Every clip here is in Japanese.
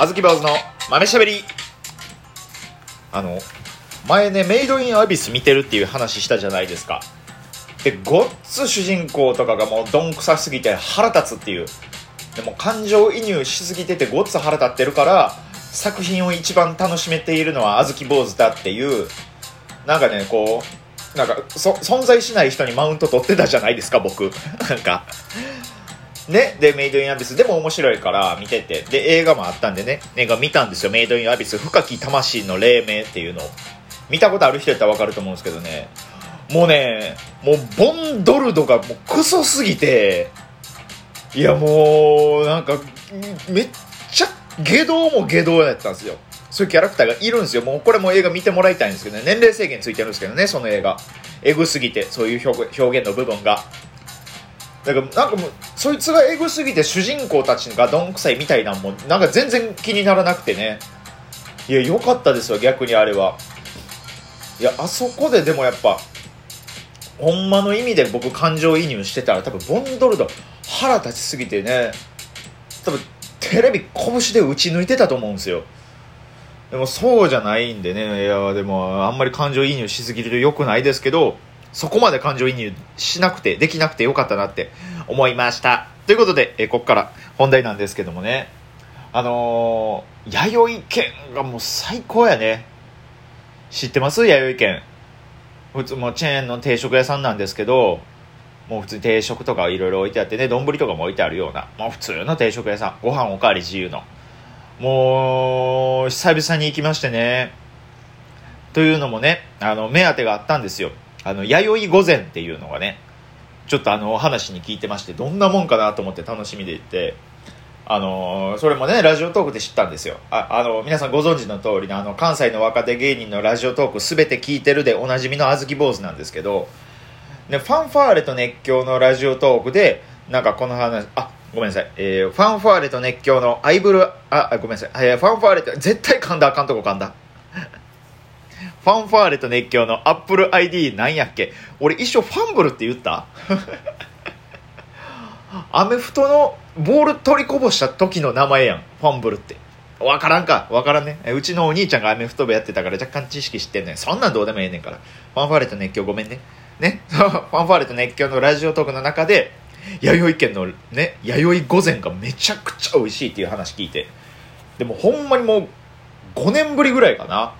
あずき坊主の豆しゃべり。あの前ねメイドインアビス見てるっていう話したじゃないですか。でごっつ主人公とかがもうどんくさすぎて腹立つっていう。でも感情移入しすぎててごっつ腹立ってるから作品を一番楽しめているのはあずき坊主だっていう。なんかねこうなんか存在しない人にマウント取ってたじゃないですか僕。なんか。ね、で、メイドインアビスでも面白いから見てて、で、映画もあったんでね、映画見たんですよ、メイドインアビス、深き魂の黎明っていうのを。見たことある人やったらわかると思うんですけどね、もうね、もう、ボンドルドがもうクソすぎて、いやもう、なんか、めっちゃ、下道も下道やったんですよ。そういうキャラクターがいるんですよ。もうこれも映画見てもらいたいんですけどね、年齢制限ついてるんですけどね、その映画。エグすぎて、そういう表現の部分が。だかなんかもうそいつがエグすぎて主人公たちがどんくさいみたいなんもなんか全然気にならなくてね。いや良かったですよ逆にあれは。いやあそこででもやっぱほんまの意味で僕感情移入してたら多分ボンドルド腹立ちすぎてね。多分テレビ拳で打ち抜いてたと思うんですよ。でもそうじゃないんでね。いやでもあんまり感情移入しすぎると良くないですけど。そこまで感情移入しなくて、できなくてよかったなって思いました。ということで、えここから本題なんですけどもね、あのー、弥生県がもう最高やね。知ってます？弥生県。普通もチェーンの定食屋さんなんですけど、もう普通に定食とかいろいろ置いてあってね、丼とかも置いてあるような、もう普通の定食屋さん。ご飯おかわり自由の。もう、久々に行きましてね。というのもね、あの、目当てがあったんですよ。あの、弥生御前っていうのがね、ちょっとあの、話に聞いてまして、どんなもんかなと思って楽しみでいて、あのそれもね、ラジオトークで知ったんですよ。あ、あの、皆さんご存知の通りの、あの、関西の若手芸人のラジオトークすべて聞いてるでおなじみのあずき坊主なんですけど、で、ファンファーレと熱狂のラジオトークで、なんかこの話、あ、ごめんなさい。えー、ファンファーレと熱狂のアイブル、あ、ごめんなさい。えー、ファンファーレと、絶対噛んだあかんとこ噛んだ。ファンファーレと熱狂のアップル ID なんやっけ？俺一生ファンブルって言った？アメフトのボール取りこぼした時の名前やん。ファンブルって。わからんか？わからんね。うちのお兄ちゃんがアメフト部やってたから若干知識知ってんねん。そんなんどうでもええねんから。ファンファーレと熱狂ごめんね。ね？ファンファーレと熱狂のラジオトークの中で、弥生県のね、弥生御膳がめちゃくちゃ美味しいっていう話聞いて。でもほんまにもう5年ぶりぐらいかな。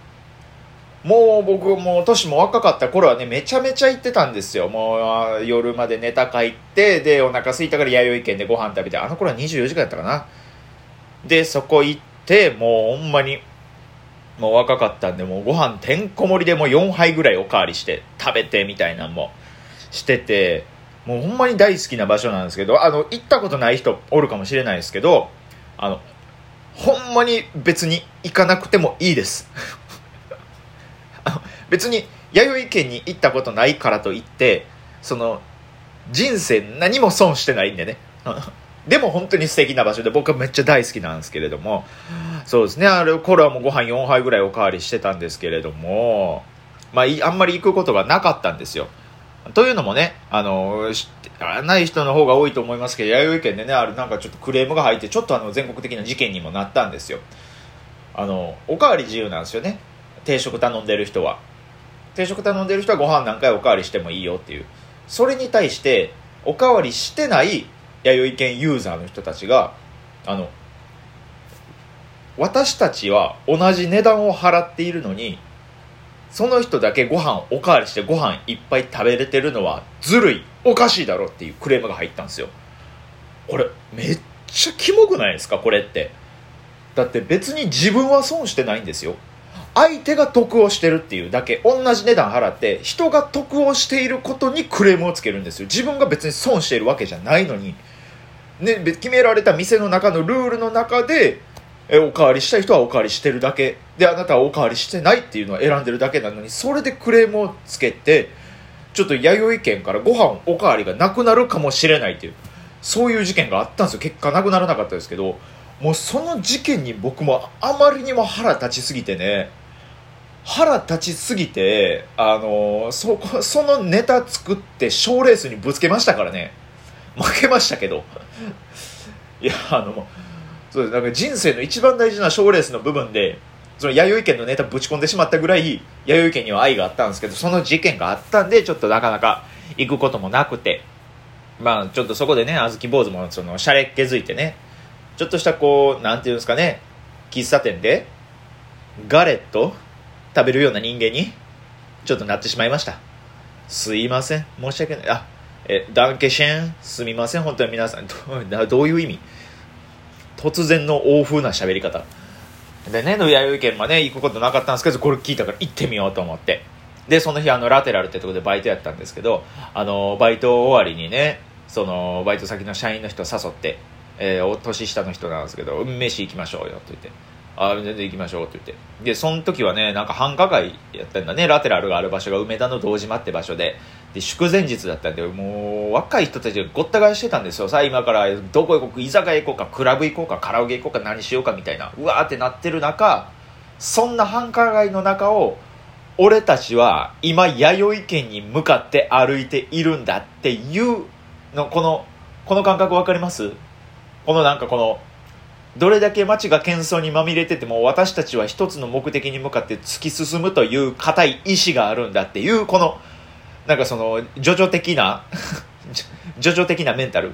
もう僕も年も若かった頃はねめちゃめちゃ行ってたんですよ。もう夜までネタ書いてでお腹空いたから弥生県でご飯食べてあの頃は24時間やったかな。でそこ行ってもうほんまにもう若かったんでもうご飯てんこ盛りでもう4杯ぐらいおかわりして食べてみたいなんもしててもうほんまに大好きな場所なんですけどあの行ったことない人おるかもしれないですけどあのほんまに別に行かなくてもいいです。別に弥生県に行ったことないからといってその人生何も損してないんでね でも本当に素敵な場所で僕はめっちゃ大好きなんですけれどもそうですねあれ頃はもうご飯4杯ぐらいおかわりしてたんですけれどもまああんまり行くことがなかったんですよというのもね、あの、知らない人の方が多いと思いますけど、弥生県でね、あるなんかちょっとクレームが入って、ちょっとあの全国的な事件にもなったんですよ。あの、おかわり自由なんですよね。定食頼んでる人は。定食頼んでる人はご飯何回おかわりしてもいいよっていう。それに対しておかわりしてない弥生県ユーザーの人たちがあの私たちは同じ値段を払っているのにその人だけご飯おかわりしてご飯いっぱい食べれてるのはずるいおかしいだろっていうクレームが入ったんですよ。これめっちゃキモくないですか？これって。だって別に自分は損してないんですよ。相手が得をしてるっていうだけ同じ値段払って人が得をしていることにクレームをつけるんですよ。自分が別に損しているわけじゃないのに、ね、決められた店の中のルールの中でえおかわりしたい人はおかわりしてるだけ。であなたはおかわりしてないっていうのを選んでるだけなのにそれでクレームをつけてちょっと弥生県からご飯おかわりがなくなるかもしれないっていうそういう事件があったんですよ。結果なくならなかったですけどもうその事件に僕もあまりにも腹立ちすぎてね腹立ちすぎて、あのそこ、そのネタ作って賞レースにぶつけましたからね。負けましたけど。いや、あの、そうですなんか人生の一番大事な賞レースの部分でその弥生県のネタぶち込んでしまったぐらい弥生県には愛があったんですけどその事件があったんでちょっとなかなか行くこともなくてまあちょっとそこでね小豆坊主もそのシャレっ気づいてねちょっとしたこうなんていうんですかね喫茶店でガレット食べるような人間にちょっとなってしまいました。すいません。申し訳ない。あえダンケシェン。すみません。本当に皆さんどどういう意味？突然の欧風な喋り方。でね弥生県まで行くことなかったんですけどこれ聞いたから行ってみようと思って。でその日あのラテラルってとこでバイトやったんですけどあのバイト終わりにねそのバイト先の社員の人誘って、えー、お年下の人なんですけど「飯行きましょうよ」って言って「あ全然行きましょう」って言って。でその時はねなんか繁華街やったんだね。ラテラルがある場所が梅田の堂島って場所で。で祝前日だったんでもう若い人たちがごった返してたんですよ。さあ今からどこ行こうか居酒屋行こうかクラブ行こうかカラオケ行こうか何しようかみたいな。うわーってなってる中そんな繁華街の中を俺たちは今弥生県に向かって歩いているんだっていうのこのこの感覚分かります？このなんかこのどれだけ街が喧騒にまみれてても私たちは一つの目的に向かって突き進むという固い意志があるんだっていうこのなんかそのジョジョ的な ジョジョ的なメンタル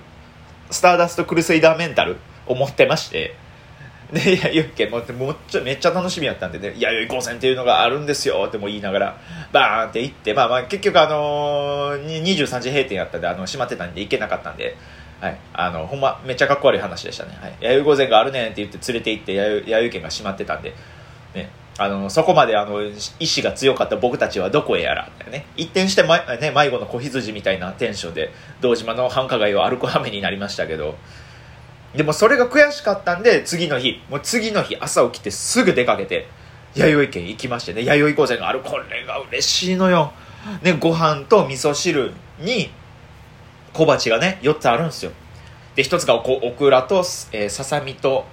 スターダストクルセイダーメンタルを持ってましてで、いや、ユッケももっちゃめっちゃ楽しみやったんでね、いや、弥生高専っていうのがあるんですよっても言いながら、バーンって行って、まあまあ結局あのー、23時閉店やったんで、あの、閉まってたんで行けなかったんで、はい。あの、ほんま、めっちゃかっこ悪い話でしたね。はい。弥生御前があるねんって言って連れて行って、弥生県が閉まってたんで、ね。あの、そこまであの、意志が強かった僕たちはどこへやら、ね。一転して、ま、ね、迷子の子羊みたいなテンションで、堂島の繁華街を歩く羽目になりましたけど、でもそれが悔しかったんで、次の日、もう次の日朝起きてすぐ出かけて、弥生県行きましてね、弥生御前がある。これが嬉しいのよ。ね、ご飯と味噌汁に小鉢がね、4つあるんですよ。で、1つがオクラと、えー、ささみと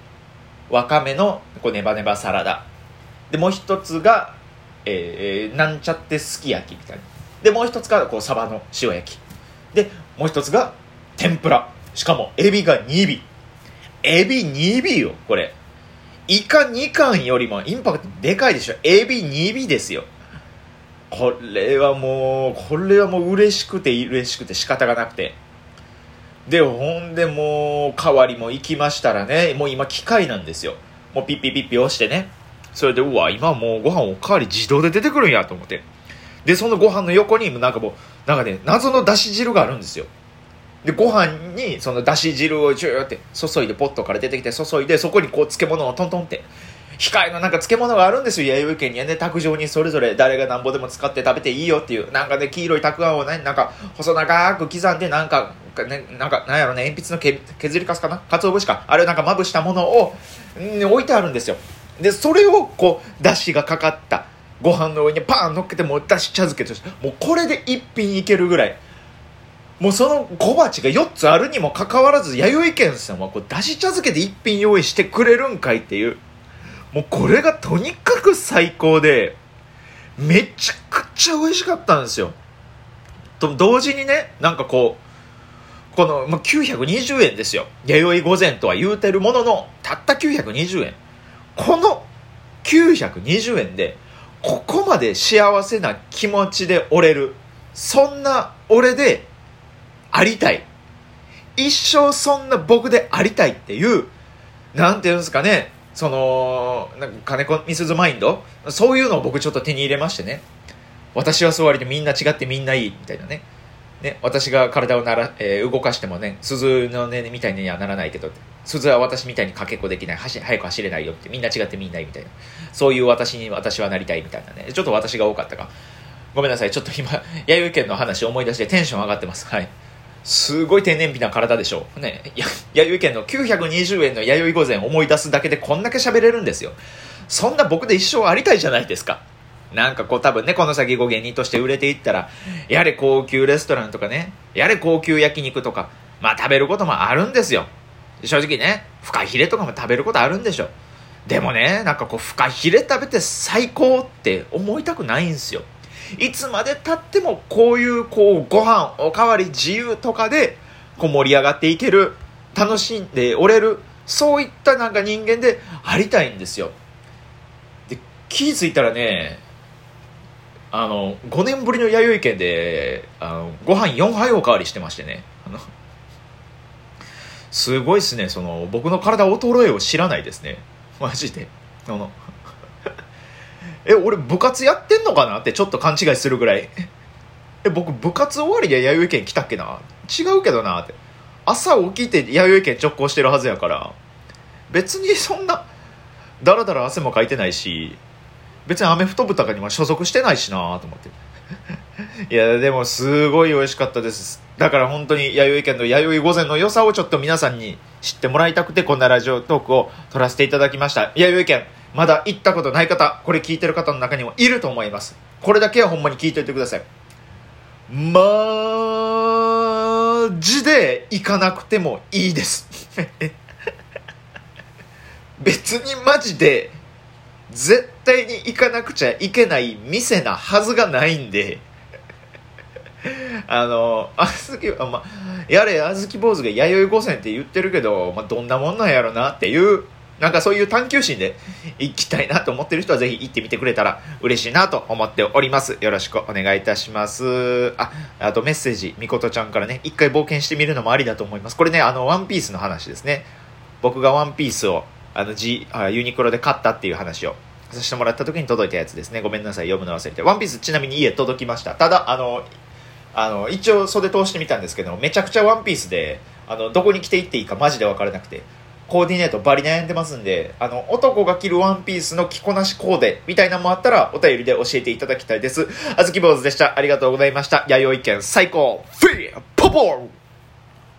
わかめのこうネバネバサラダ。で、もう1つが、えー、なんちゃってすき焼きみたいな。で、もう1つがこうサバの塩焼き。で、もう1つが天ぷら。しかも、エビが2尾。エビ2尾よ、これ。イカ2貫よりもインパクトでかいでしょ。エビ2尾ですよ。これはもう、これはもう嬉しくて嬉しくて仕方がなくて。で、ほんでもう、代わりも行きましたらね、もう今機械なんですよ。もうピッピッピッピ押してね。それで、うわ、今もうご飯おかわり自動で出てくるんやと思って。で、そのご飯の横に、なんかもう、なんかね、謎のだし汁があるんですよ。でご飯にそのだし汁をジューって注いでポットから出てきて注いでそこにこう漬物をトントンって控えのなんか漬物があるんですよ。弥生県にはね。卓上にそれぞれ誰がなんぼでも使って食べていいよっていう。なんかね黄色いたくあんをねなんか細長く刻んでなんかね、なんか、なんやろね、鉛筆のけ削りかすかな？鰹節か？あれをなんかまぶしたものを、ん、置いてあるんですよ。で、それを、こう、だしがかかった。ご飯の上にパーン乗っけて、もうだし茶漬けとして、もうこれで一品いけるぐらい。もうその小鉢が4つあるにもかかわらず、弥生県さんはこう、だし茶漬けで一品用意してくれるんかいっていう。もうこれがとにかく最高で、めちゃくちゃ美味しかったんですよ。と、同時にね、なんかこう、この、まあ、920円ですよ。弥生御前とは言うてるものの、たった920円。この920円で、ここまで幸せな気持ちで折れる。そんな俺で、ありたい。一生そんな僕でありたいっていう、なんていうんですかね、その、なんか金子みすずマインド？そういうのを僕ちょっと手に入れましてね。私はそうありでみんな違ってみんないいみたいなね。ね、私が体をなら、えー、動かしてもね、鈴のね、みたいにはならないけど、鈴は私みたいにかけっこできない、走早く走れないよって、みんな違ってみんないいみたいな。そういう私に私はなりたいみたいなね。ちょっと私が多かったか。ごめんなさい。ちょっと今、弥生県の話思い出してテンション上がってます。はい。すごい天然美な体でしょう。ね。や、弥生県の920円の弥生御前思い出すだけでこんだけ喋れるんですよ。そんな僕で一生ありたいじゃないですか。なんかこう多分ね、この先ご芸人として売れていったら、やれ高級レストランとかね、やれ高級焼肉とか、まあ食べることもあるんですよ。正直ね、フカヒレとかも食べることあるんでしょ。でもね、なんかこう、フカヒレ食べて最高って思いたくないんですよ。いつまでたってもこういうこうご飯おかわり自由とかでこう盛り上がっていける楽しんでおれるそういったなんか人間でありたいんですよ。で気ぃ付いたらねあの5年ぶりの弥生県であのご飯4杯おかわりしてましてね。すごいっすねその僕の体衰えを知らないですね。マジで。あのえ俺部活やってんのかなってちょっと勘違いするぐらい。え僕部活終わりで弥生県来たっけな？違うけどなって。朝起きて弥生県直行してるはずやから。別にそんなだらだら汗もかいてないし別にアメフト部とかにも所属してないしなと思って。いやでもすごい美味しかったです。だから本当に弥生県の弥生御前の良さをちょっと皆さんに知ってもらいたくてこんなラジオトークを撮らせていただきました。弥生県まだ行ったことない方これ聞いてる方の中にもいると思います。これだけはほんまに聞いておいてください。マジで行かなくてもいいです。別にマジで絶対に行かなくちゃいけない店なはずがないんで。あの、あずき、ま、やれ、あずき坊主が弥生御船って言ってるけど、ま、どんなもんなんやろなっていう、なんかそういう探求心で行きたいなと思ってる人はぜひ行ってみてくれたら嬉しいなと思っております。よろしくお願いいたします。あ、あとメッセージ、みことちゃんからね、一回冒険してみるのもありだと思います。これね、あの、ワンピースの話ですね。僕がワンピースを、あの、G、あユニクロで買ったっていう話をさせてもらった時に届いたやつですね。ごめんなさい、読むの忘れて。ワンピースちなみに家届きました。ただ、あの、あの一応袖通してみたんですけどめちゃくちゃワンピースであのどこに着ていっていいかマジで分からなくてコーディネートバリ悩んでますんであの男が着るワンピースの着こなしコーデみたいなのもあったらお便りで教えていただきたいです。あずき坊主でした。ありがとうございました。弥生県最高。フィー。ポポー。